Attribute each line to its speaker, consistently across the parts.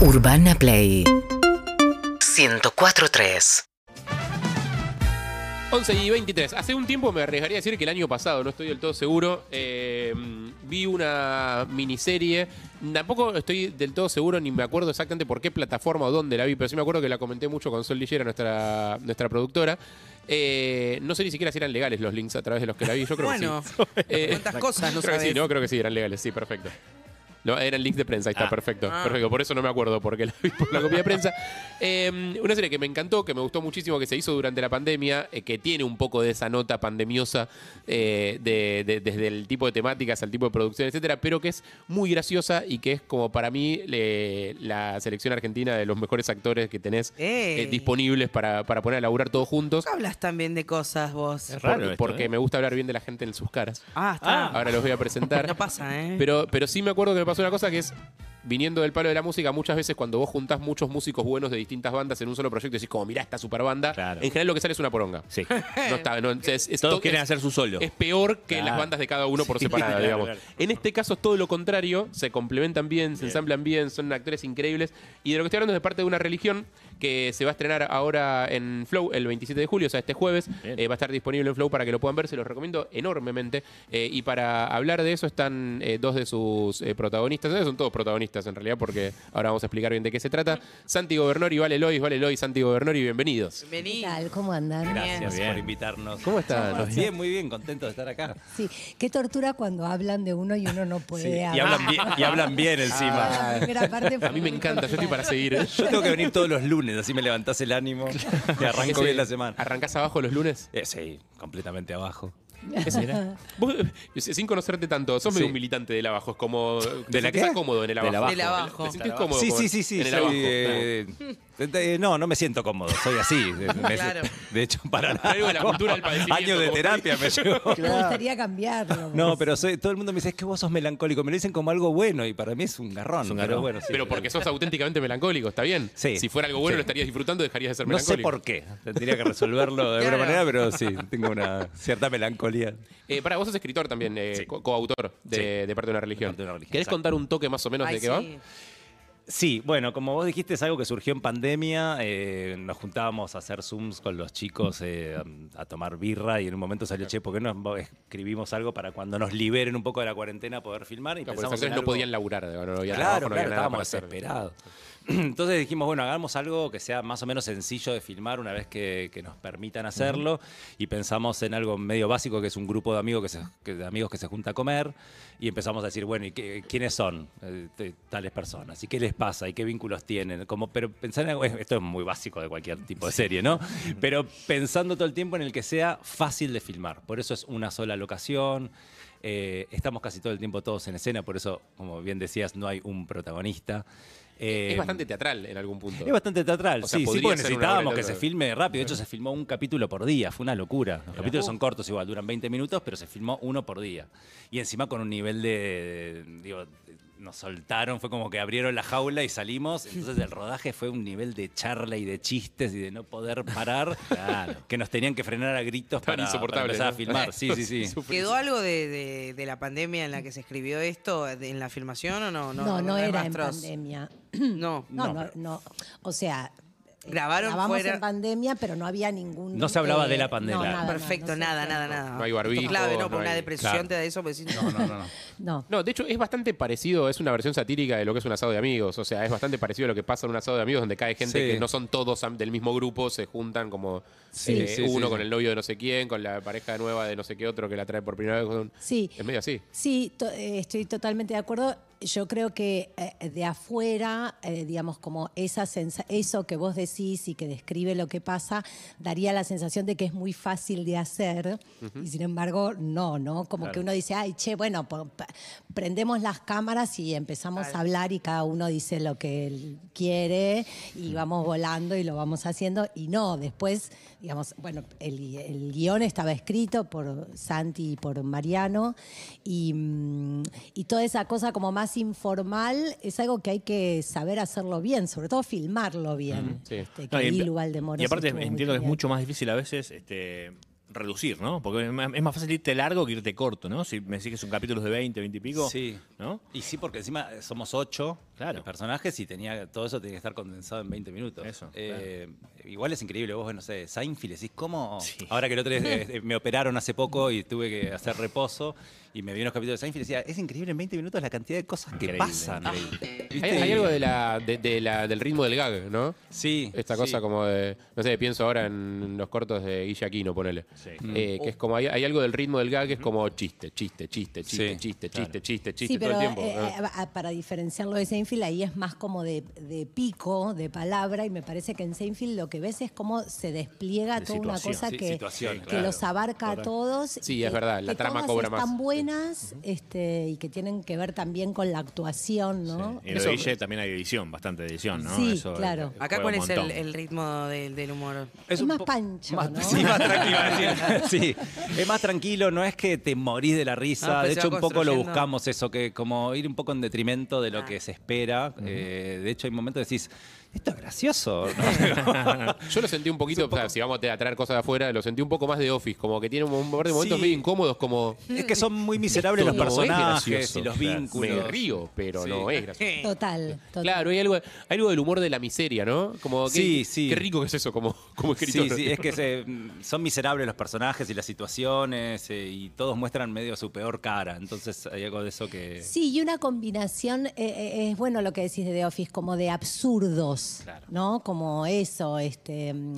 Speaker 1: Urbana Play 104.3
Speaker 2: 11 y 23. Hace un tiempo me arriesgaría a decir que el año pasado, no estoy del todo seguro, eh, vi una miniserie. Tampoco estoy del todo seguro ni me acuerdo exactamente por qué plataforma o dónde la vi, pero sí me acuerdo que la comenté mucho con Sol Lillera, nuestra, nuestra productora. Eh, no sé ni siquiera si eran legales los links a través de los que la vi. Yo creo
Speaker 3: Bueno,
Speaker 2: que sí. Eh,
Speaker 3: ¿cuántas cosas no
Speaker 2: creo que sí,
Speaker 3: sabes?
Speaker 2: no, creo que sí, eran legales, sí, perfecto. No, eran links de prensa, ahí está,
Speaker 4: Ah.
Speaker 2: perfecto.
Speaker 3: Ah.
Speaker 2: Perfecto, por eso no me acuerdo, porque la vi por la copia de prensa. Eh, una serie que me encantó, que me gustó muchísimo, que se hizo durante la pandemia, eh, que tiene un poco de esa nota pandemiosa eh, de- de- desde el tipo de temáticas al tipo de producción, etcétera, pero que es muy graciosa y que es como para mí le- la selección argentina de los mejores actores que tenés eh, disponibles para, para poner a laburar todos juntos.
Speaker 3: Hablas también de cosas vos.
Speaker 4: Es raro
Speaker 2: Por-
Speaker 4: esto,
Speaker 2: porque
Speaker 4: ¿eh?
Speaker 2: me gusta hablar bien de la gente en sus caras.
Speaker 3: Ah, está.
Speaker 2: Ahora los voy a presentar.
Speaker 3: No pasa, ¿eh?
Speaker 2: Pero, pero sí me acuerdo que me pasó una cosa que es, viniendo del palo de la música, muchas veces cuando vos juntás muchos músicos buenos de distintas bandas en un solo proyecto, decís como, mirá esta super banda,
Speaker 4: Claro.
Speaker 2: en general lo que sale es una poronga.
Speaker 4: Sí.
Speaker 2: No está, no, es, es
Speaker 4: Todos
Speaker 2: to-
Speaker 4: quieren
Speaker 2: es-
Speaker 4: hacer su solo.
Speaker 2: Es peor que
Speaker 4: Claro.
Speaker 2: las bandas de cada uno por separado,
Speaker 4: claro,
Speaker 2: digamos.
Speaker 4: claro.
Speaker 2: En este caso es todo lo contrario, se complementan bien, se ensamblan bien, son actores increíbles. Y de lo que estoy hablando es de parte de una religión que se va a estrenar ahora en Flow el 27 de julio, o sea, este jueves. Eh, va a estar disponible en Flow para que lo puedan ver, se los recomiendo enormemente. Eh, y para hablar de eso están eh, dos de sus eh, protagonistas, Eh, son todos protagonistas en realidad, porque ahora vamos a explicar bien de qué se trata. Santi Gobernori, Vale Lois, Vale Lois, Santi Gobernori, bienvenidos.
Speaker 3: Vení.
Speaker 5: ¿Qué tal? ¿Cómo andan?
Speaker 3: Gracias.
Speaker 4: Bien.
Speaker 6: por invitarnos.
Speaker 2: ¿Cómo están?
Speaker 6: Bien, muy bien, contento de estar acá.
Speaker 5: Sí, qué tortura cuando hablan de uno y uno no puede
Speaker 6: Sí, y
Speaker 5: hablar.
Speaker 6: hablan bien, y hablan bien encima.
Speaker 5: Ah,
Speaker 2: A mí me encanta, yo estoy para seguir.
Speaker 6: Yo tengo que venir todos los lunes, así me levantás el ánimo y arranco bien la semana.
Speaker 2: ¿Arrancás abajo los lunes?
Speaker 6: Eh, sí, completamente abajo.
Speaker 2: Vos, eh, sin conocerte tanto, sos medio
Speaker 6: Sí.
Speaker 2: un militante del abajo. Es como. ¿Te
Speaker 6: ¿De la qué?
Speaker 2: cómodo en el abajo?
Speaker 6: Del abajo.
Speaker 3: Del abajo.
Speaker 2: ¿Te sentís cómodo?
Speaker 6: Sí,
Speaker 2: con-
Speaker 6: sí, sí, sí.
Speaker 2: En el
Speaker 6: soy,
Speaker 2: abajo.
Speaker 6: eh, eh, no, no me siento cómodo, soy así. Me-
Speaker 3: Claro.
Speaker 6: De hecho, para nada.
Speaker 2: Algo de la cultura del padecimiento,
Speaker 6: Años de
Speaker 2: como-
Speaker 6: terapia me llevó.
Speaker 5: Me gustaría cambiarlo.
Speaker 6: No, pero soy, todo el mundo me dice, es que vos sos melancólico. Me lo dicen como algo bueno y para mí es un garrón.
Speaker 4: Es un
Speaker 6: Pero bueno, sí.
Speaker 2: Pero porque sos auténticamente melancólico, ¿está bien?
Speaker 6: Sí.
Speaker 2: Si fuera algo bueno,
Speaker 6: Sí.
Speaker 2: lo estarías disfrutando, dejarías de ser
Speaker 6: No sé
Speaker 2: melancólico.
Speaker 6: por qué. Tendría que resolverlo de alguna
Speaker 3: Claro.
Speaker 6: manera, pero sí, tengo una cierta
Speaker 2: Eh, para vos sos escritor también, eh,
Speaker 6: Sí.
Speaker 2: co- coautor de,
Speaker 6: Sí.
Speaker 2: de parte de una religión.
Speaker 6: De parte de una religión,
Speaker 2: ¿Querés
Speaker 6: exacto.
Speaker 2: contar un toque más o menos
Speaker 3: Ay,
Speaker 2: de qué va?
Speaker 3: Sí.
Speaker 6: Bueno, como vos dijiste, es algo que surgió en pandemia. eh, nos juntábamos a hacer Zooms con los chicos eh, a, tomar birra y en un momento salió, che, ¿por qué no escribimos algo para cuando nos liberen un poco de la cuarentena poder filmar? Y
Speaker 2: Claro,
Speaker 6: pensamos
Speaker 2: no podían laburar. No, no había
Speaker 6: Claro,
Speaker 2: trabajo, no
Speaker 6: claro,
Speaker 2: había nada
Speaker 6: estábamos desesperados. Entonces dijimos, bueno, hagamos algo que sea más o menos sencillo de filmar una vez que, que nos permitan hacerlo. Y pensamos en algo medio básico, que es un grupo de amigos que se, que- de amigos que se junta a comer. Y empezamos a decir, bueno, ¿y qué- quiénes son eh, tales personas? ¿Y qué les pasa? ¿Y qué vínculos tienen? Como, pero pensar en algo, esto es muy básico de cualquier tipo de serie, ¿no? Pero pensando todo el tiempo en el que sea fácil de filmar. Por eso es una sola locación. Eh, estamos casi todo el tiempo todos en escena, por eso, como bien decías, no hay un protagonista. Eh,
Speaker 2: Es bastante teatral en algún punto.
Speaker 6: es bastante teatral,
Speaker 2: O sea,
Speaker 6: sí, sí, porque necesitábamos que se filme rápido. De hecho, se filmó un capítulo por día, fue una locura. Los capítulos son cortos igual, duran 20 minutos, pero se filmó uno por día. Y encima con un nivel de, de- digo, nos soltaron, fue como que abrieron la jaula y salimos. Entonces el rodaje fue un nivel de charla y de chistes y de no poder parar, que nos tenían que frenar a gritos
Speaker 2: Tan
Speaker 6: para, empezar a
Speaker 2: ¿no?
Speaker 6: filmar. Sí, sí, sí.
Speaker 3: ¿Quedó algo de, de- de la pandemia en la que se escribió esto de- en la filmación o no?
Speaker 5: No, no,
Speaker 3: hay
Speaker 5: era en
Speaker 3: rastros?
Speaker 5: pandemia.
Speaker 3: No.
Speaker 5: No, no, no. O sea,
Speaker 3: Grabaron
Speaker 5: grabamos
Speaker 3: fuera-
Speaker 5: en pandemia, pero no había ningún.
Speaker 6: No se hablaba
Speaker 5: eh,
Speaker 6: de la pandemia.
Speaker 5: no, nada,
Speaker 3: Perfecto,
Speaker 5: no
Speaker 3: nada, nada,
Speaker 5: nada.
Speaker 3: nada.
Speaker 2: No hay barbijo,
Speaker 3: clave, ¿no?
Speaker 2: no
Speaker 3: Por una
Speaker 2: hay-
Speaker 3: depresión
Speaker 6: claro.
Speaker 3: te da eso, pues sí,
Speaker 6: No, no, no. no.
Speaker 5: No.
Speaker 2: No, de hecho es bastante parecido, es una versión satírica de lo que es un asado de amigos. O sea, es bastante parecido a lo que pasa en un asado de amigos donde cae gente
Speaker 6: Sí.
Speaker 2: que no son todos del mismo grupo, se juntan como
Speaker 5: Sí.
Speaker 2: eh,
Speaker 6: Sí,
Speaker 2: uno
Speaker 6: sí,
Speaker 2: con
Speaker 6: sí.
Speaker 2: el novio de no sé quién, con la pareja nueva de no sé qué otro que la trae por primera vez.
Speaker 5: Sí.
Speaker 2: Es medio así.
Speaker 5: Sí, to- eh, estoy totalmente de acuerdo. Yo creo que eh, de afuera, eh, digamos, como esa sensa- eso que vos decís y que describe lo que pasa, daría la sensación de que es muy fácil de hacer. Y sin embargo no, ¿no? Como que uno dice, ay, che, bueno, prendemos las cámaras y empezamos a hablar y cada uno dice lo que él quiere y vamos volando y lo vamos haciendo y no, después, digamos, bueno, el, el guion estaba escrito por Santi y por Mariano y, mm, y toda esa cosa como más informal es algo que hay que saber hacerlo bien, sobre todo filmarlo bien.
Speaker 2: sí.
Speaker 5: Este,
Speaker 4: No, y, aparte entiendo que es mucho más difícil a veces este,
Speaker 1: reducir, ¿no? Porque es más, más fácil irte largo que irte corto, ¿no? Si me decís que son capítulos de 20, 20 y pico.
Speaker 6: Sí.
Speaker 1: ¿No?
Speaker 6: Y sí, porque encima somos ocho
Speaker 1: Claro.
Speaker 6: personajes y tenía todo eso tiene que estar condensado en 20 minutos.
Speaker 1: Eso,
Speaker 6: Eh, Igual es increíble, vos, no sé, Seinfeld, decís, ¿cómo?
Speaker 1: Sí.
Speaker 6: Ahora que el otro día eh, me operaron hace poco y tuve que hacer reposo y me vi unos capítulos de Seinfeld y decía, es increíble en 20 minutos la cantidad de cosas que
Speaker 1: Increíble,
Speaker 6: pasan.
Speaker 2: Hay,
Speaker 6: ¿Viste?
Speaker 2: hay
Speaker 6: Y-
Speaker 2: algo de la, de- de la- del ritmo del gag, ¿no?
Speaker 6: Sí.
Speaker 2: Esta
Speaker 6: sí.
Speaker 2: cosa como de, no sé, pienso ahora en los cortos de Guille Aquino, ponele.
Speaker 1: Sí.
Speaker 2: Eh, que es como, hay, hay algo del ritmo del gag que es como chiste, chiste, chiste, chiste,
Speaker 6: Sí,
Speaker 2: chiste,
Speaker 1: claro.
Speaker 2: chiste, chiste, chiste
Speaker 5: Sí,
Speaker 2: todo
Speaker 5: pero
Speaker 2: el tiempo.
Speaker 5: eh,
Speaker 2: ¿no?
Speaker 5: eh, a- para diferenciarlo de Seinfeld, ahí es más como de, de pico, de palabra, y me parece que en Seinfeld lo que ves es cómo se despliega
Speaker 1: De
Speaker 5: toda una
Speaker 1: situación,
Speaker 5: cosa
Speaker 6: sí,
Speaker 5: que,
Speaker 6: situación,
Speaker 5: que
Speaker 6: claro.
Speaker 5: los abarca a todos.
Speaker 2: Sí, es verdad, la
Speaker 5: que
Speaker 2: trama
Speaker 5: todas
Speaker 2: cobra
Speaker 5: están
Speaker 2: más.
Speaker 5: Buenas este, y que tienen que ver también con la actuación, ¿no?
Speaker 1: Y lo de Guille también hay edición, bastante edición, ¿no?
Speaker 5: Sí,
Speaker 1: Eso, eh,
Speaker 5: claro.
Speaker 3: Acá, ¿cuál es el, ritmo del, del humor?
Speaker 5: Es
Speaker 6: un
Speaker 5: más pancho,
Speaker 6: más-
Speaker 5: ¿no?
Speaker 6: Sí, más tranquilo. sí, es más tranquilo, no es que te morís de la risa.
Speaker 3: Ah, pues
Speaker 6: de hecho, un poco lo buscamos eso, que como ir un poco en detrimento de lo
Speaker 3: Ah.
Speaker 6: que se espera. Eh, de hecho, hay momentos que decís, esto es gracioso. ¿no?
Speaker 2: Yo lo sentí un poquito, o sea, si vamos a traer cosas de afuera, lo sentí un poco más de Office, como que tiene un, par de momentos
Speaker 6: Sí.
Speaker 2: medio incómodos, como...
Speaker 6: es que son muy miserables los personajes
Speaker 2: gracioso.
Speaker 6: y los
Speaker 1: Claro.
Speaker 6: vínculos.
Speaker 2: Me río, pero
Speaker 6: Sí.
Speaker 2: no es gracioso.
Speaker 5: Total, total.
Speaker 2: Claro, hay algo, hay algo del humor de la miseria, ¿no? Como que,
Speaker 6: Sí, sí.
Speaker 2: Qué rico que es eso como, como escritor.
Speaker 6: Sí, sí, es que se- son miserables los personajes y las situaciones eh, y todos muestran medio su peor cara. Entonces hay algo de eso que...
Speaker 5: Sí, y una combinación, eh, eh, es bueno lo que decís de The Office, como de absurdos,
Speaker 6: Claro.
Speaker 5: ¿no? Como eso, este, mm,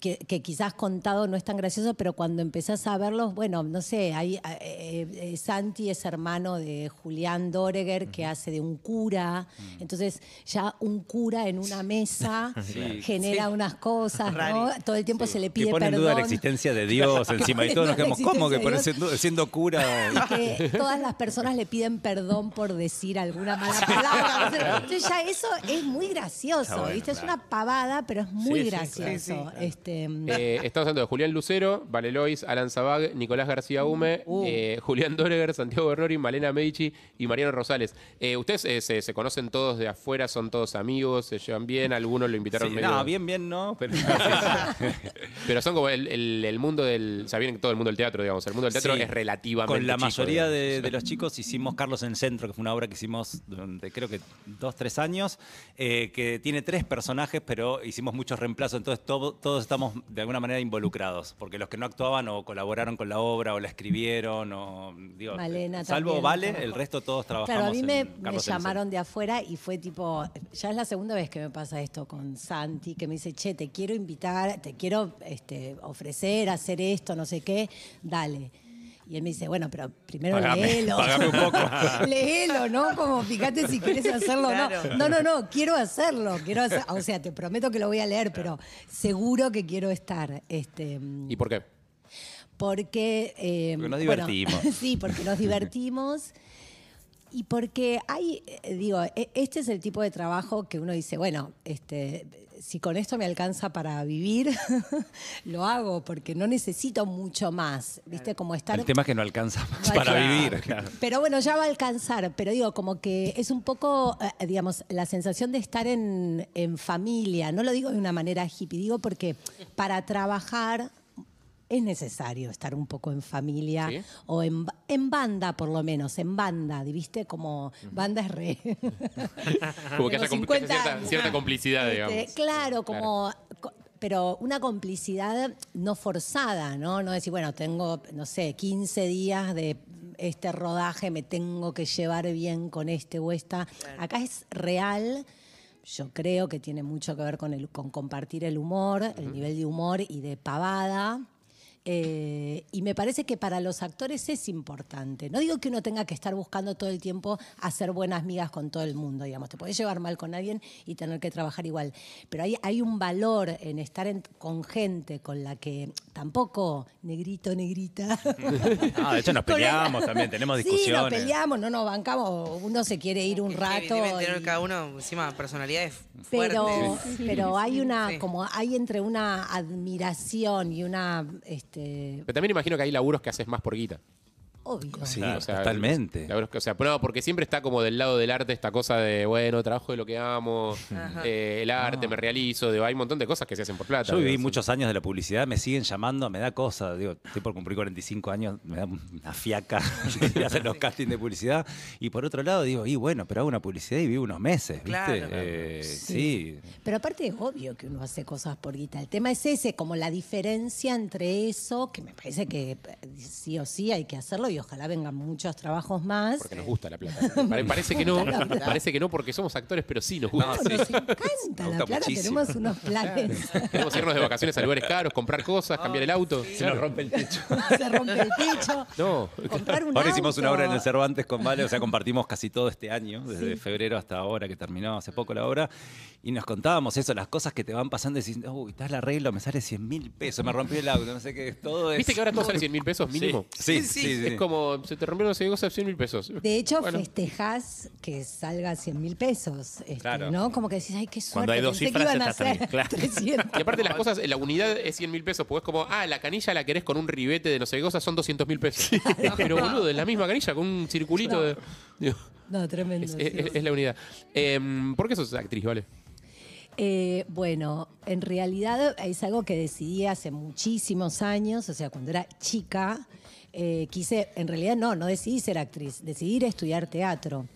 Speaker 5: que, que quizás contado no es tan gracioso, pero cuando empezás a verlos, bueno, no sé, hay, eh, eh, Santi es hermano de Julián Doreger, que hace de un cura, entonces ya un cura en una mesa
Speaker 6: Sí.
Speaker 5: genera unas cosas, ¿no? Todo el tiempo se le
Speaker 6: Que
Speaker 5: pide
Speaker 6: pone en
Speaker 5: perdón.
Speaker 6: duda la existencia de Dios encima y todos nos
Speaker 5: pone en
Speaker 6: quedamos, ¿cómo que en duda- siendo cura?
Speaker 5: y que todas las personas le piden perdón por decir alguna mala palabra. Entonces ya eso es muy gracioso,
Speaker 1: bueno,
Speaker 5: ¿viste? Es una pavada, pero es muy
Speaker 1: Sí, sí,
Speaker 5: gracioso. Este,
Speaker 2: Eh, estamos hablando de Julián Lucero, Valelois, Alan Zabag, Nicolás García Hume, eh, Julián Doreger, Santiago Bernori, Malena Medici y Mariano Rosales. Eh, ¿Ustedes eh, se, se conocen todos de afuera? ¿Son todos amigos? ¿Se llevan bien? ¿Algunos lo invitaron
Speaker 6: Sí,
Speaker 2: medio?
Speaker 6: no, bien, bien, no, pero
Speaker 2: Pero son como el, el- el mundo del... O sea, vienen todo el mundo del teatro, digamos. El mundo del teatro
Speaker 6: Sí.
Speaker 2: es relativamente
Speaker 6: Con la
Speaker 2: chico,
Speaker 6: mayoría de, de los chicos hicimos Carlos en el Centro, que fue una obra que hicimos durante creo que dos, tres años, eh, que tiene tres personajes, pero hicimos muchos reemplazos, entonces todo- todos estamos de alguna manera involucrados, porque los que no actuaban o colaboraron con la obra o la escribieron, o digo,
Speaker 5: Malena
Speaker 6: salvo
Speaker 5: también.
Speaker 6: Vale, el resto todos trabajamos
Speaker 5: Claro, a mí me,
Speaker 6: en
Speaker 5: me llamaron de afuera y fue tipo, ya es la segunda vez que me pasa esto con Santi, que me dice, che, te quiero invitar, te quiero este, ofrecer, hacer esto, no sé qué, dale. Y él me dice, bueno, pero primero
Speaker 6: Pagame,
Speaker 5: léelo.
Speaker 6: pagame un poco.
Speaker 5: léelo, ¿no? Como fíjate si quieres hacerlo o
Speaker 3: Claro.
Speaker 5: no. No, no, no, quiero hacerlo, quiero hacer, o sea, te prometo que lo voy a leer, pero seguro que quiero estar. Este,
Speaker 2: ¿Y por qué?
Speaker 5: porque... eh,
Speaker 6: Porque nos
Speaker 5: bueno,
Speaker 6: divertimos.
Speaker 5: sí, porque nos divertimos. Y porque hay, eh, digo, e- este es el tipo de trabajo que uno dice, bueno, este, si con esto me alcanza para vivir, lo hago, porque no necesito mucho más. ¿Viste? Como estar.
Speaker 6: El tema es que no alcanza
Speaker 5: No
Speaker 6: para
Speaker 5: alcanza.
Speaker 6: vivir. claro.
Speaker 5: Pero bueno, ya va a alcanzar. Pero digo, como que es un poco, eh, digamos, la sensación de estar en, en familia. No lo digo de una manera hippie, digo porque para trabajar es necesario estar un poco en familia
Speaker 2: ¿Sí?
Speaker 5: o en, en banda, por lo menos, en banda, ¿viste? Como banda es re.
Speaker 2: Como que haya compl-
Speaker 5: 50
Speaker 2: cierta, complicidad,
Speaker 5: Este,
Speaker 2: digamos.
Speaker 5: Claro, como. co- Pero una complicidad no forzada, ¿no? No decir, bueno, tengo, no sé, 15 días de este rodaje, me tengo que llevar bien con este o esta. Acá es real. Yo creo que tiene mucho que ver con, el, con compartir el humor, el nivel de humor y de pavada. Eh, y me parece que para los actores es importante. No digo que uno tenga que estar buscando todo el tiempo hacer buenas migas con todo el mundo, digamos. Te podés llevar mal con alguien y tener que trabajar igual. Pero hay, hay un valor en estar en- con gente con la que tampoco, negrito, negrita.
Speaker 6: Ah, de hecho nos peleamos también, tenemos
Speaker 5: Sí,
Speaker 6: discusiones.
Speaker 5: nos peleamos, no nos bancamos. Uno se quiere ir un rato. y-
Speaker 3: cada uno encima personalidades
Speaker 5: pero,
Speaker 3: fuertes.
Speaker 5: pero hay una,
Speaker 3: Sí.
Speaker 5: como hay entre una admiración y una, este,
Speaker 2: Pero también imagino que hay laburos que haces más por guita.
Speaker 5: Obvio.
Speaker 6: Sí,
Speaker 2: O sea,
Speaker 6: totalmente.
Speaker 2: la verdad es que, o sea, no, porque siempre está como del lado del arte esta cosa de, bueno, trabajo de lo que amo, eh, el arte, me realizo, digo, hay un montón de cosas que se hacen por plata.
Speaker 6: Yo viví
Speaker 2: digo,
Speaker 6: muchos años de la publicidad, me siguen llamando, me da cosa, digo, estoy por cumplir 45 años, me da una fiaca de hacer los castings de publicidad. Y por otro lado digo, y bueno, pero hago una publicidad y vivo unos meses, ¿viste?
Speaker 3: Claro.
Speaker 6: Eh, sí.
Speaker 5: Pero aparte es obvio que uno hace cosas por guita. El tema es ese, como la diferencia entre eso, que me parece que eh, sí o sí hay que hacerlo y ojalá vengan muchos trabajos más.
Speaker 2: Porque nos gusta la plata. Pare- parece que no, parece que no porque somos actores, pero sí nos gusta.
Speaker 5: No, nos encanta la
Speaker 6: gusta
Speaker 5: plata,
Speaker 6: muchísimo.
Speaker 5: tenemos unos planes.
Speaker 2: Queremos irnos de vacaciones a lugares caros, comprar cosas, cambiar el auto.
Speaker 6: Se nos rompe el techo.
Speaker 5: Se rompe el techo.
Speaker 2: No,
Speaker 5: Comprar un
Speaker 6: Ahora hicimos una obra en el Cervantes con Vale, o sea, compartimos casi todo este año, desde febrero hasta ahora, que terminó hace poco la obra, y nos contábamos eso, las cosas que te van pasando, y decís, uy, está el arreglo, me sale 100 mil pesos, me rompió el auto, no sé qué, todo es...
Speaker 2: ¿Viste que ahora todo sale 100 mil pesos mínimo?
Speaker 6: Sí, sí, sí.
Speaker 2: Es como, se te rompieron los negocios 100 mil pesos.
Speaker 5: De hecho,
Speaker 2: Bueno.
Speaker 5: festejás que salga 100 mil pesos. este,
Speaker 6: Claro.
Speaker 5: ¿no? Como que decís, ay, qué suerte.
Speaker 1: Cuando hay dos
Speaker 5: que
Speaker 1: cifras,
Speaker 5: iban a
Speaker 1: estás tranquilo, claro.
Speaker 5: 300.
Speaker 2: Y aparte las cosas, la unidad es 100 mil pesos, porque es como, ah, la canilla la querés con un ribete de no sé qué cosas, son 200 mil pesos. Pero boludo, es la misma canilla con un circulito de... digo,
Speaker 5: No, tremendo.
Speaker 2: es,
Speaker 5: sí.
Speaker 2: es- es la unidad. Em, ¿Por qué sos actriz, vale?
Speaker 5: Eh, bueno, en realidad es algo que decidí hace muchísimos años, o sea, cuando era chica, eh, quise, en realidad no, no decidí ser actriz, decidí ir a estudiar teatro.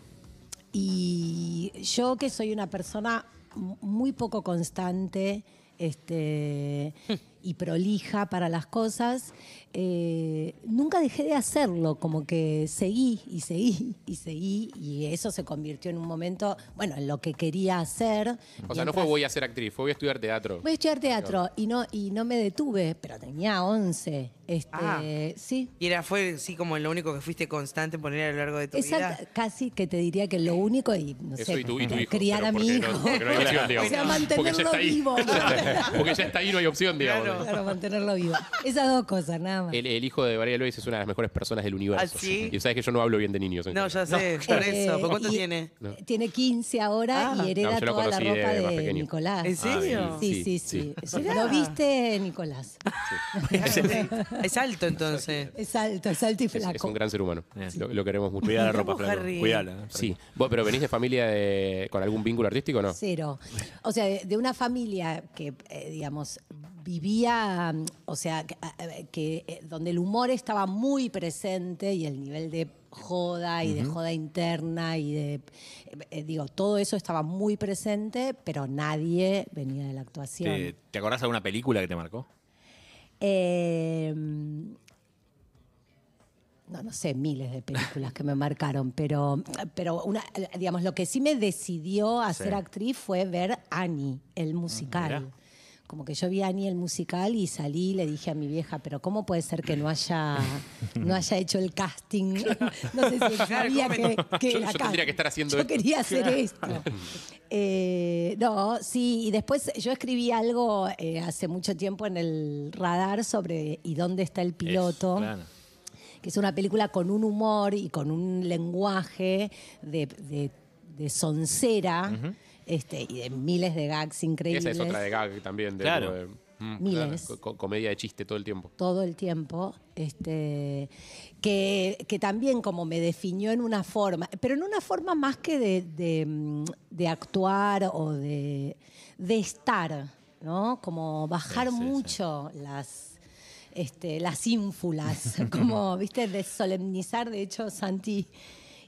Speaker 5: Y yo que soy una persona muy poco constante este, y prolija para las cosas, eh, nunca dejé de hacerlo, como que seguí y seguí y seguí y eso se convirtió en un momento, bueno, en lo que quería hacer.
Speaker 2: O sea, no fue voy a ser actriz, fue voy a estudiar teatro.
Speaker 5: Voy a estudiar teatro y no, y no me detuve, pero tenía 11. Este,
Speaker 3: Ah.
Speaker 5: Sí.
Speaker 3: Y era, fue así como lo único que fuiste constante en poner a lo largo de tu
Speaker 5: Exacto,
Speaker 3: vida.
Speaker 5: casi que te diría que lo único, y no
Speaker 2: Eso
Speaker 5: sé,
Speaker 2: y tu, y tu hijo.
Speaker 5: criar a mi
Speaker 2: porque
Speaker 5: hijo.
Speaker 2: No, porque no hay opción, digamos.
Speaker 5: O sea,
Speaker 2: Porque ya
Speaker 5: mantenerlo
Speaker 2: está ahí.
Speaker 5: vivo.
Speaker 2: Porque ya está ahí, no hay opción, digamos.
Speaker 3: Claro.
Speaker 5: Claro, mantenerlo vivo. Esas dos cosas, nada más.
Speaker 2: El, el hijo de Valeria Lois es una de las mejores personas del universo.
Speaker 3: ¿Ah, sí?
Speaker 2: Y sabes que yo no hablo bien de niños.
Speaker 3: No, ya sé, por
Speaker 5: Eh,
Speaker 3: eso. ¿Por cuánto
Speaker 5: y-
Speaker 3: tiene?
Speaker 5: Tiene 15 ahora
Speaker 3: Ah.
Speaker 5: y hereda
Speaker 2: No, yo lo
Speaker 5: toda la
Speaker 2: conocí de
Speaker 5: ropa
Speaker 2: más
Speaker 5: de,
Speaker 2: pequeño.
Speaker 5: Nicolás.
Speaker 3: ¿En serio?
Speaker 5: Sí, sí, sí. Lo viste, Nicolás.
Speaker 3: es alto entonces.
Speaker 5: Es alto, es alto y
Speaker 2: Es,
Speaker 5: flaco.
Speaker 2: es un gran ser humano. Lo, lo queremos mucho.
Speaker 1: Cuida la ropa,
Speaker 3: Vamos,
Speaker 1: flaco.
Speaker 3: Harry.
Speaker 1: Cuidala.
Speaker 2: Sí. ¿Vos, pero venís de familia de- con algún vínculo artístico o no?
Speaker 5: Cero. O sea, de, de una familia que, eh, digamos, vivía, o sea, que, eh, donde el humor estaba muy presente y el nivel de joda y de joda interna y de, eh, eh, digo, todo eso estaba muy presente, pero nadie venía de la actuación.
Speaker 1: ¿Te, ¿Te acordás de alguna película que te marcó?
Speaker 5: Eh, no, no sé, miles de películas que me marcaron, pero, pero una, digamos, lo que sí me decidió a ser actriz fue ver Annie, el musical. Como que yo vi Annie el musical y salí y le dije a mi vieja, pero ¿cómo puede ser que no haya, no haya hecho el casting? No sé si sabía
Speaker 3: ¿cómo
Speaker 5: que, que
Speaker 2: Yo- yo tendría que estar haciendo
Speaker 5: Yo
Speaker 2: esto.
Speaker 5: quería hacer esto. Eh, no, sí, y después yo escribí algo eh, hace mucho tiempo en el radar sobre ¿y dónde está el piloto?
Speaker 1: Es, claro.
Speaker 5: que es una película con un humor y con un lenguaje de, de, de soncera este, y de miles de gags increíbles.
Speaker 2: Esa es otra de gag también. De,
Speaker 1: Claro.
Speaker 2: de- mm,
Speaker 5: Miles.
Speaker 2: claro, co- comedia de chiste todo el tiempo.
Speaker 5: todo el tiempo, este, que, que también como me definió en una forma, pero en una forma más que de, de, mm, de actuar o de, de estar, ¿no? Como bajar
Speaker 1: Sí, sí, sí.
Speaker 5: mucho las este, las ínfulas, como, viste, de solemnizar. De hecho, Santi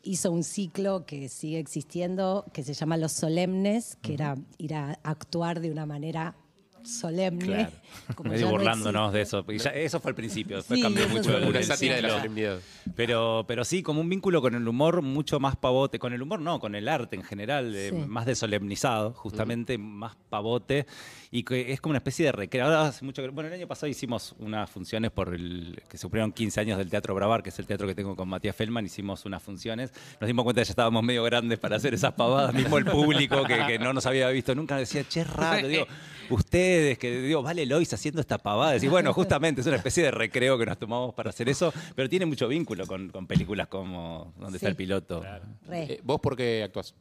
Speaker 5: hizo un ciclo que sigue existiendo, que se llama Los Solemnes, que era ir a actuar de una manera solemne.
Speaker 1: Claro.
Speaker 5: como no
Speaker 6: burlándonos de eso. Y ya- eso fue al principio, después
Speaker 5: Sí,
Speaker 6: cambió mucho el,
Speaker 2: Una
Speaker 6: el
Speaker 2: sátira de la solemnidad.
Speaker 6: Pero, pero sí, como un vínculo con el humor mucho más pavote. Con el humor no, con el arte en general, eh,
Speaker 5: Sí.
Speaker 6: más de solemnizado, justamente más pavote. Y que es como una especie de recreo. Ahora hace mucho que- Bueno, el año pasado hicimos unas funciones por el. que se cumplieron 15 años del Teatro Bravar, que es el teatro que tengo con Matías Feldman. Hicimos unas funciones. Nos dimos cuenta que ya estábamos medio grandes para hacer esas pavadas. Mismo el público que, que no nos había visto nunca decía, che, raro. Digo, ustedes, que digo, vale Lois haciendo esta pavada. Decís, bueno, justamente es una especie de recreo que nos tomamos para hacer eso, pero tiene mucho vínculo con, con películas como Donde está el piloto.
Speaker 2: Eh, ¿Vos por qué actuás?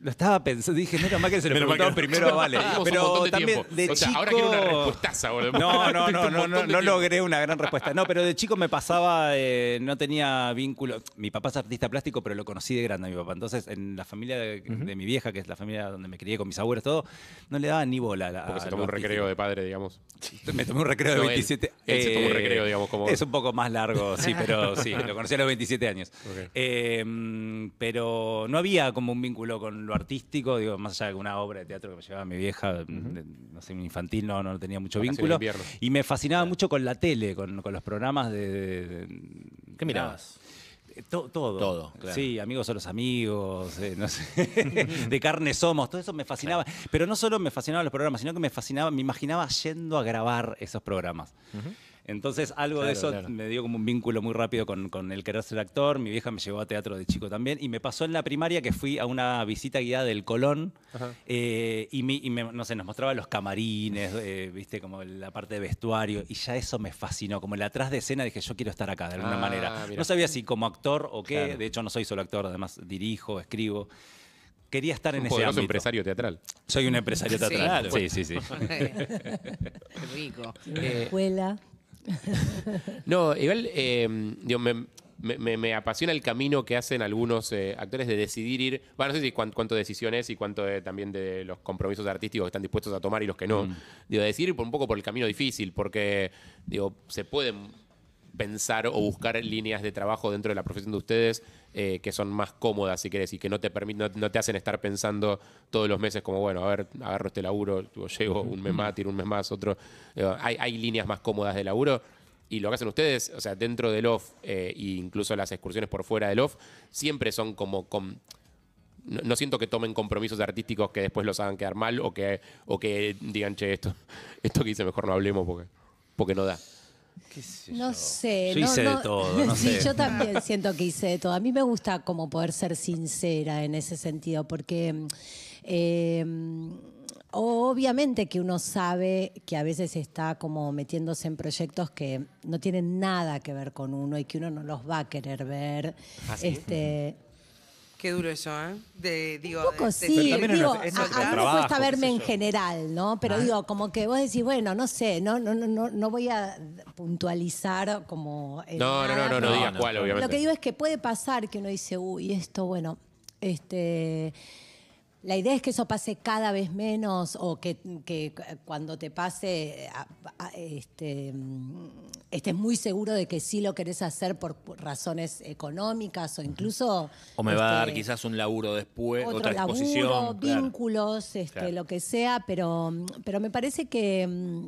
Speaker 6: Lo estaba pensando, dije, menos mal que se lo
Speaker 1: no.
Speaker 6: primero a Vale. Pero también de
Speaker 2: O sea,
Speaker 6: chico...
Speaker 2: ahora quiero una respuestaza, boludo.
Speaker 6: No, no, no, no, no, no logré una gran respuesta. No, pero de chico me pasaba, eh, no tenía vínculo. Mi papá es artista plástico, pero lo conocí de grande a mi papá. Entonces, en la familia de, de mi vieja, que es la familia donde me crié con mis abuelos, todo, no le daba ni bola a la-
Speaker 2: Porque se tomó un recreo de padre, digamos.
Speaker 6: Me tomé un recreo de
Speaker 2: No, él.
Speaker 6: 27.
Speaker 2: Él se tomó un recreo, digamos, como-
Speaker 6: Es un poco más largo, sí, pero sí, lo conocí a los 27 años. Eh, mm, pero no había como un vínculo con lo artístico, digo, más allá de una obra de teatro que me llevaba mi vieja, de- no sé, un infantil, no, no tenía mucho
Speaker 2: Vacaciones
Speaker 6: vínculo. Y me fascinaba mucho con la tele, con, con los programas de... de- de-
Speaker 1: ¿Qué mirabas?
Speaker 6: Eh, to- todo.
Speaker 1: Todo, claro.
Speaker 6: Sí, amigos son los amigos, eh, no sé, de carne somos, todo eso me fascinaba. Pero no solo me fascinaban los programas, sino que me fascinaba, me imaginaba yendo a grabar esos programas. Entonces, algo de eso
Speaker 1: claro.
Speaker 6: me dio como un vínculo muy rápido con, con el querer ser actor. Mi vieja me llevó a teatro de chico también. Y me pasó en la primaria que fui a una visita guiada del Colón. eh, y, mi- y me- no sé, nos mostraba los camarines, eh, viste, como la parte de vestuario. Y ya eso me fascinó. Como el atrás de escena dije, yo quiero estar acá de alguna
Speaker 2: Ah,
Speaker 6: manera.
Speaker 2: mira.
Speaker 6: No sabía si como actor o qué.
Speaker 1: Claro.
Speaker 6: De hecho, no soy solo actor, además dirijo, escribo. Quería estar en
Speaker 2: Un
Speaker 6: ese
Speaker 2: poderoso
Speaker 6: ámbito.
Speaker 2: empresario teatral.
Speaker 6: Soy un empresario
Speaker 3: Sí.
Speaker 6: teatral.
Speaker 1: Claro.
Speaker 6: Sí, sí, sí.
Speaker 3: Qué rico.
Speaker 2: Eh,
Speaker 5: Escuela.
Speaker 2: No, igual eh, digo, me, me- apasiona el camino que hacen algunos eh, actores de decidir ir. Bueno, no sé si cuán- cuánto decisión es y cuánto de- también de los compromisos artísticos que están dispuestos a tomar y los que no. Digo, decidir por un poco por el camino difícil, porque digo, se pueden pensar o buscar líneas de trabajo dentro de la profesión de ustedes eh, que son más cómodas, si querés, y que no te no, no te hacen estar pensando todos los meses como, bueno, a ver, agarro este laburo, llego un mes más, tiro un mes más, otro. Digo, hay, hay líneas más cómodas de laburo. Y lo que hacen ustedes, o sea, dentro del off, eh, e incluso las excursiones por fuera del off, siempre son como no siento que tomen compromisos artísticos que después los hagan quedar mal o que, o que digan, che, esto, esto que hice mejor no hablemos porque, porque no da.
Speaker 5: No sé.
Speaker 6: Yo
Speaker 5: no,
Speaker 6: hice de todo, no
Speaker 5: sí,
Speaker 6: sé.
Speaker 5: yo también siento que hice de todo. A mí me gusta como poder ser sincera en ese sentido, porque eh, obviamente que uno sabe que a veces está como metiéndose en proyectos que no tienen nada que ver con uno y que uno no los va a querer ver. este,
Speaker 3: Qué duro eso, ¿eh? De, digo,
Speaker 5: un poco
Speaker 3: de-
Speaker 5: sí,
Speaker 3: de-
Speaker 5: digo, a- mí me cuesta verme en general, ¿no? Pero digo, como que vos decís, bueno, no sé, no, no, no, no, no voy a puntualizar como. eh,
Speaker 2: No, no, no, no, no, digas
Speaker 1: no,
Speaker 2: cuál, obviamente.
Speaker 5: Lo que digo es que puede pasar que uno dice, uy, esto, bueno, este. La idea es que eso pase cada vez menos o que, que cuando te pase a- a- este, mm, estés muy seguro de que sí lo querés hacer por razones económicas o incluso...
Speaker 1: O me va a dar
Speaker 5: este,
Speaker 1: quizás un laburo después,
Speaker 5: otro
Speaker 1: otra
Speaker 5: laburo,
Speaker 1: exposición. claro.
Speaker 5: vínculos, este,
Speaker 1: Claro.
Speaker 5: lo que sea, pero, pero me parece que mm,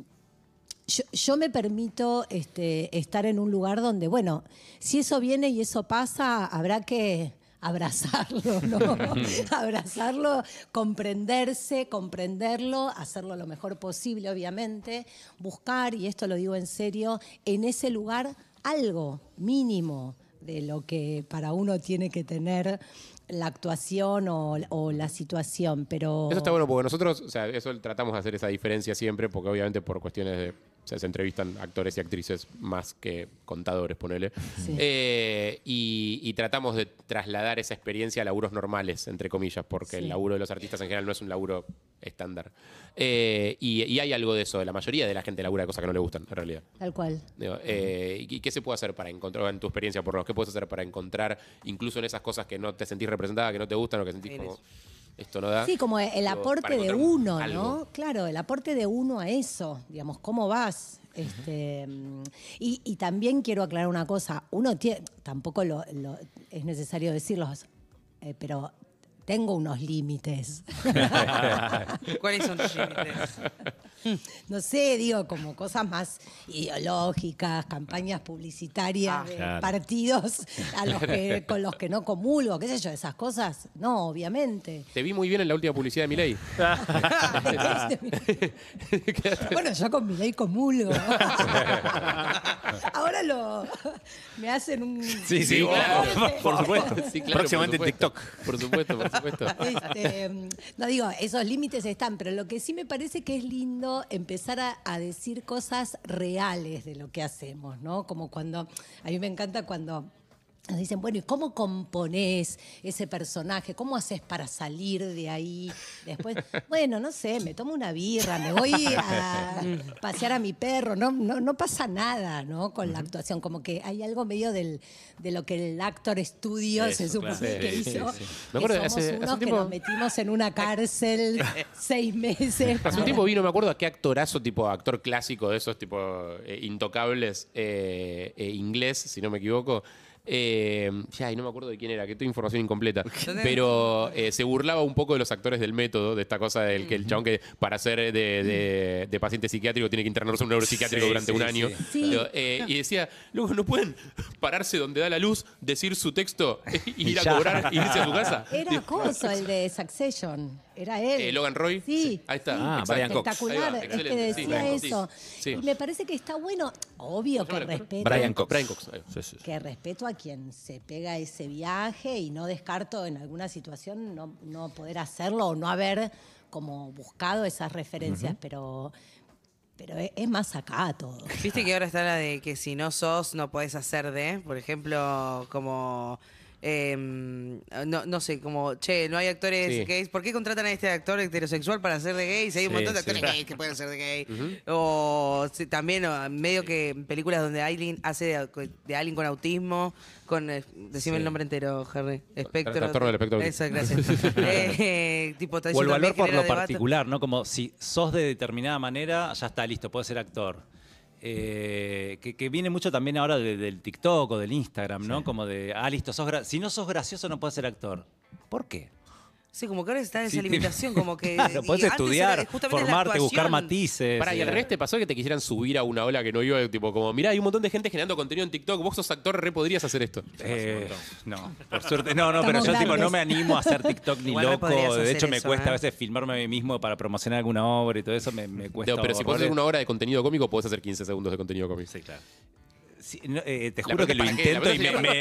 Speaker 5: yo, yo me permito este, estar en un lugar donde, bueno, si eso viene y eso pasa, habrá que abrazarlo, ¿no? abrazarlo, comprenderse, comprenderlo, hacerlo lo mejor posible, obviamente, buscar, y esto lo digo en serio, en ese lugar algo mínimo de lo que para uno tiene que tener la actuación o, o la situación, pero...
Speaker 2: Eso está bueno porque nosotros, o sea, eso tratamos de hacer esa diferencia siempre, porque obviamente por cuestiones de. O sea, se entrevistan actores y actrices más que contadores, ponele.
Speaker 5: Sí.
Speaker 2: Eh, y, y tratamos de trasladar esa experiencia a laburos normales, entre comillas, porque el laburo de los artistas en general no es un laburo estándar. Eh, y, y hay algo de eso, la mayoría de la gente labura de cosas que no le gustan, en realidad.
Speaker 5: Tal cual.
Speaker 2: Digo, eh, ¿Y qué se puede hacer para encontrar, en tu experiencia por lo qué puedes hacer para encontrar, incluso en esas cosas que no te sentís representada, que no te gustan o que sentís como,
Speaker 3: eso.
Speaker 2: Esto no da?
Speaker 5: Sí, como el
Speaker 2: Digo,
Speaker 5: aporte de uno,
Speaker 2: algo.
Speaker 5: ¿no? Claro, el aporte de uno a eso, digamos, ¿cómo vas? Este, mm, y, y también quiero aclarar una cosa, uno tiene, tampoco lo, lo- es necesario decirlo, eh, pero tengo unos límites.
Speaker 3: ¿Cuáles son tus límites?
Speaker 5: No sé, digo, como cosas más ideológicas, campañas publicitarias
Speaker 3: Ah,
Speaker 5: de partidos a los que, con los que no comulgo, qué sé yo, esas cosas, no, obviamente.
Speaker 2: Te vi muy bien en la última publicidad de Milei.
Speaker 5: bueno, yo con mi ley comulgo. Ahora lo me hacen un
Speaker 6: Sí,
Speaker 2: Sí, claro.
Speaker 1: Por supuesto.
Speaker 2: Sí, claro,
Speaker 1: Próximamente
Speaker 2: por
Speaker 1: en
Speaker 2: supuesto.
Speaker 1: TikTok.
Speaker 2: Por supuesto, por supuesto.
Speaker 5: Este, no digo, esos límites están, pero lo que sí me parece que es lindo empezar a, a decir cosas reales de lo que hacemos, ¿no? Como cuando, a mí me encanta cuando nos dicen, bueno, ¿y cómo componés ese personaje? ¿Cómo haces para salir de ahí? Después, bueno, no sé, me tomo una birra, me voy a pasear a mi perro, no, no, no pasa nada, ¿no? Con la actuación, como que hay algo medio del, de lo que el actor estudio
Speaker 6: Eso,
Speaker 5: se supone
Speaker 6: claro.
Speaker 5: que
Speaker 2: Sí,
Speaker 5: hizo.
Speaker 2: sí. Me
Speaker 5: que
Speaker 2: acuerdo,
Speaker 5: somos
Speaker 2: hace- hace
Speaker 5: unos
Speaker 2: un
Speaker 5: que
Speaker 2: tiempo-
Speaker 5: nos metimos en una cárcel seis meses.
Speaker 2: Hace un tiempo vino, me acuerdo, a qué actorazo, tipo actor clásico de esos, tipo eh, intocables, eh, eh, inglés, si no me equivoco. Eh, ya, y no me acuerdo de quién era, que tengo información incompleta. Pero eh, se burlaba un poco de los actores del método, de esta cosa del que el chabón que para ser de, de- de paciente psiquiátrico tiene que internarse en un neuropsiquiátrico
Speaker 6: Sí,
Speaker 2: durante
Speaker 6: sí,
Speaker 2: un año.
Speaker 6: sí.
Speaker 5: Sí.
Speaker 2: Pero, eh, y decía, luego no pueden pararse donde da la luz, decir su texto y ir a cobrar y irse a su casa.
Speaker 5: Era Coso, el de Succession. Era él.
Speaker 2: Eh, Logan Roy.
Speaker 5: Sí.
Speaker 2: Ahí está.
Speaker 1: Ah,
Speaker 2: exacto.
Speaker 1: Brian Cox.
Speaker 5: Espectacular,
Speaker 2: Ahí va,
Speaker 5: es que
Speaker 2: excelente. Sí,
Speaker 5: decía
Speaker 2: Brian Cox.
Speaker 5: eso.
Speaker 2: Sí.
Speaker 5: Y me parece que está bueno, obvio que respeto,
Speaker 1: Brian Cox.
Speaker 2: Brian Cox. ahí va.
Speaker 1: Sí, sí, sí.
Speaker 5: que respeto a quien se pega ese viaje y no descarto en alguna situación no, no poder hacerlo o no haber como buscado esas referencias, pero, pero es, es más acá todo.
Speaker 3: Viste que ahora está la de que si no sos, no podés hacer de, por ejemplo, como. Em, no, no sé, como, che, no hay actores
Speaker 2: Sí.
Speaker 3: gays. ¿Por qué contratan a este actor heterosexual para ser de gay? Si hay un
Speaker 6: Sí,
Speaker 3: montón de
Speaker 6: sí.
Speaker 3: actores gays que pueden ser de gay. O también, o, medio que en películas donde alguien hace de, de alguien con autismo, con. eh, decime el nombre entero, Harry. Espectro.
Speaker 2: Trastorno del espectro
Speaker 3: Eso, gracias. Eh, tipo,
Speaker 6: O el
Speaker 3: también
Speaker 6: valor por
Speaker 3: genera
Speaker 6: lo
Speaker 3: debate.
Speaker 6: particular, ¿no? Como si sos de determinada manera, ya está listo, puedes ser actor. Eh, que, que viene mucho también ahora de- del TikTok o del Instagram, ¿no? Como de, ah, listo, sos si no sos gracioso no puedes ser actor. ¿Por qué?
Speaker 3: Sí, como que ahora está esa
Speaker 6: Sí,
Speaker 3: limitación, como que.
Speaker 6: Claro,
Speaker 3: antes
Speaker 6: estudiar,
Speaker 3: era
Speaker 6: formarte, buscar matices.
Speaker 2: Para, y al
Speaker 6: eh,
Speaker 2: revés te pasó que te quisieran subir a una ola que no iba, tipo como, mirá, hay un montón de gente generando contenido en TikTok, vos sos actor, re podrías hacer esto.
Speaker 6: Eh, no, por suerte, no, no, pero yo tipo, no me animo a hacer TikTok ni
Speaker 3: Igual
Speaker 6: loco. De hecho, me
Speaker 3: eso,
Speaker 6: cuesta
Speaker 3: ¿eh?
Speaker 6: a veces filmarme a mí mismo para promocionar alguna obra y todo eso me, me cuesta.
Speaker 2: Digo, pero si puedes hacer una hora de contenido cómico, puedes hacer 15 segundos de contenido cómico.
Speaker 6: Sí, claro. Sí, no, eh, te juro que lo intento y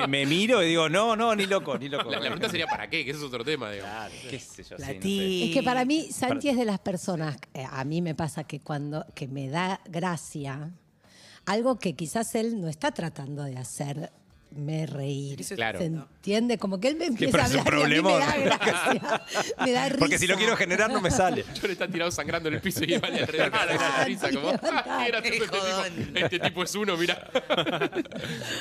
Speaker 6: me, miro y digo, no, no, ni loco, ni loco.
Speaker 2: La, la pregunta sería ¿para qué? Que ese es otro tema, digo.
Speaker 6: Claro, qué sé yo,
Speaker 3: La
Speaker 6: sí, no sé.
Speaker 3: ti-
Speaker 5: Es que para mí, Santi es de las personas, eh, a mí me pasa que cuando que me da gracia, algo que quizás él no está tratando de hacer, me reír.
Speaker 2: Claro.
Speaker 5: ¿Se entiende? Como que él me empieza a
Speaker 6: un
Speaker 5: hablar y a mí me da gracia, me da risa.
Speaker 6: Porque si lo quiero generar no me sale.
Speaker 2: Yo le está tirado sangrando en el piso y vale alrededor risa, como, "Ah, era
Speaker 3: Qué
Speaker 2: este, tipo, este tipo es uno, mira.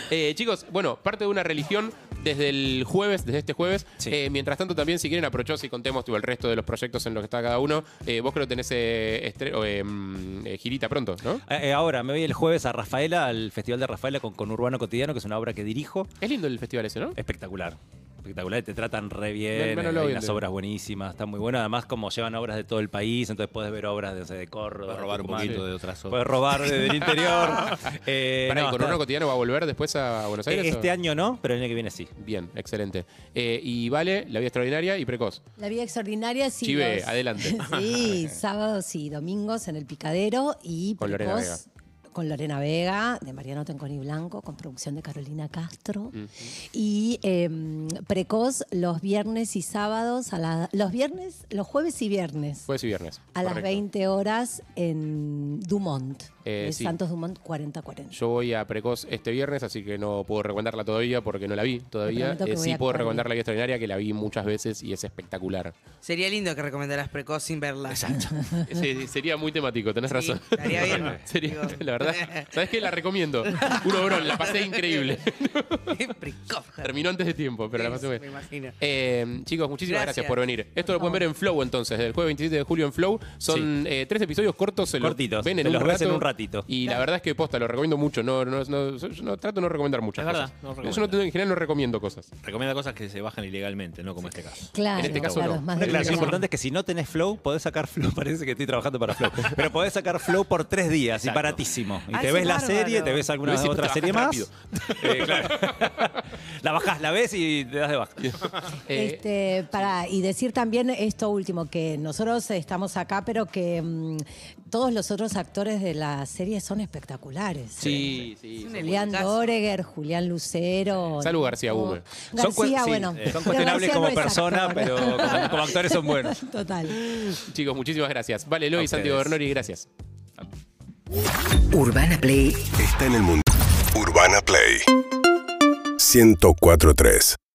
Speaker 2: Eh, chicos, bueno, parte de una religión desde el jueves, desde este jueves.
Speaker 6: Sí.
Speaker 2: Eh, mientras tanto, también, si quieren, aprovechamos y contemos tipo, el resto de los proyectos en los que está cada uno. Eh, vos creo que tenés eh, o, eh, girita pronto, ¿no?
Speaker 6: Ahora, me voy el jueves a Rafaela, al Festival de Rafaela con, con Urbano Cotidiano, que es una obra que dirijo.
Speaker 2: Es lindo el festival ese, ¿no?
Speaker 6: Espectacular. Espectacular, te tratan re bien,
Speaker 2: me lo
Speaker 6: hay
Speaker 2: vende.
Speaker 6: obras buenísimas, está muy bueno. Además, como llevan obras de todo el país, entonces puedes ver obras de, o sea, de Córdoba,
Speaker 1: Puedes robar un
Speaker 6: Tucumán.
Speaker 1: poquito de otras obras.
Speaker 6: Puedes robar desde el interior. Eh,
Speaker 2: Pará,
Speaker 6: no,
Speaker 2: ¿y con
Speaker 6: está-
Speaker 2: uno cotidiano va a volver después a Buenos Aires?
Speaker 6: eh,
Speaker 2: o?
Speaker 6: este año no, pero el año que viene sí.
Speaker 2: Bien, excelente. Eh, y vale, La Vida Extraordinaria y Precoz.
Speaker 5: La vida extraordinaria, sí.
Speaker 2: Chive,
Speaker 5: los-
Speaker 2: adelante.
Speaker 5: Sí, sábados y domingos en el Picadero y
Speaker 2: Con Lorena
Speaker 5: Precoz con Lorena Vega, de Mariano Tenconi Blanco, con producción de Carolina Castro. Y eh, Precoz los viernes y sábados, a la- los viernes, los jueves y viernes,
Speaker 2: Jueves y viernes.
Speaker 5: a las
Speaker 2: correcto.
Speaker 5: 20 horas en Dumont,
Speaker 2: Eh, sí.
Speaker 5: Santos Dumont 4040.
Speaker 2: Yo voy a Precoz este viernes, así que no puedo recomendarla todavía porque no la vi todavía. Eh, sí puedo recomendar. La Vida Extraordinaria, que la vi muchas veces y es espectacular.
Speaker 3: Sería lindo que recomendaras precoz sin verla. Exacto.
Speaker 2: Sí, sería muy temático, tenés razón.
Speaker 3: estaría bien.
Speaker 2: Sería,
Speaker 3: Digo.
Speaker 2: la verdad. ¿Sabes qué? La recomiendo. Un obrón, la pasé increíble. Terminó antes de tiempo, pero la pasé muy
Speaker 3: Me
Speaker 2: bien.
Speaker 3: imagino.
Speaker 2: Eh, chicos, muchísimas gracias.
Speaker 3: Gracias.
Speaker 2: por venir. Esto lo pueden ver en Flow entonces, del jueves 27 de julio en Flow. Son eh, tres episodios cortos, se los
Speaker 6: Cortitos,
Speaker 2: ven en
Speaker 6: te
Speaker 2: un
Speaker 6: los ves
Speaker 2: rato.
Speaker 6: en un ratito.
Speaker 2: Y la verdad es que posta, lo recomiendo mucho. No, no, no- yo no- trato de no recomendar muchas
Speaker 1: Es verdad,
Speaker 2: cosas.
Speaker 1: no
Speaker 2: yo no, tengo- en general no recomiendo cosas.
Speaker 1: Recomienda cosas que se bajan ilegalmente, no como este caso.
Speaker 5: Claro,
Speaker 2: En este caso
Speaker 5: claro,
Speaker 2: no.
Speaker 5: es más
Speaker 6: Una aclaración
Speaker 5: delicado.
Speaker 6: importante es que si no tenés flow, podés sacar flow. Parece que estoy trabajando para flow. Pero podés sacar flow por tres días y
Speaker 1: Exacto.
Speaker 6: Y
Speaker 3: Ay,
Speaker 6: te ves la
Speaker 3: bárbaro.
Speaker 6: serie, te ves alguna otra
Speaker 2: te
Speaker 6: serie más. Eh, claro. la bajás, la ves y te das de baja.
Speaker 2: Eh,
Speaker 5: Este, para, y decir también esto último, que nosotros estamos acá, pero que mm, todos los otros actores de la serie son espectaculares.
Speaker 2: sí, sí. sí.
Speaker 5: Julián. Doreger, Julián Lucero.
Speaker 2: Salud, García Hume.
Speaker 5: García,
Speaker 6: sí,
Speaker 5: bueno.
Speaker 6: eh, son cuestionables como
Speaker 5: no
Speaker 6: persona,
Speaker 5: actor.
Speaker 6: pero como, como actores son buenos.
Speaker 5: Total.
Speaker 2: Chicos, muchísimas gracias. Vale, Eloy, Santiago. Bernori, gracias.
Speaker 4: Urbana Play
Speaker 7: está en el mundo. Urbana Play 1043 1043.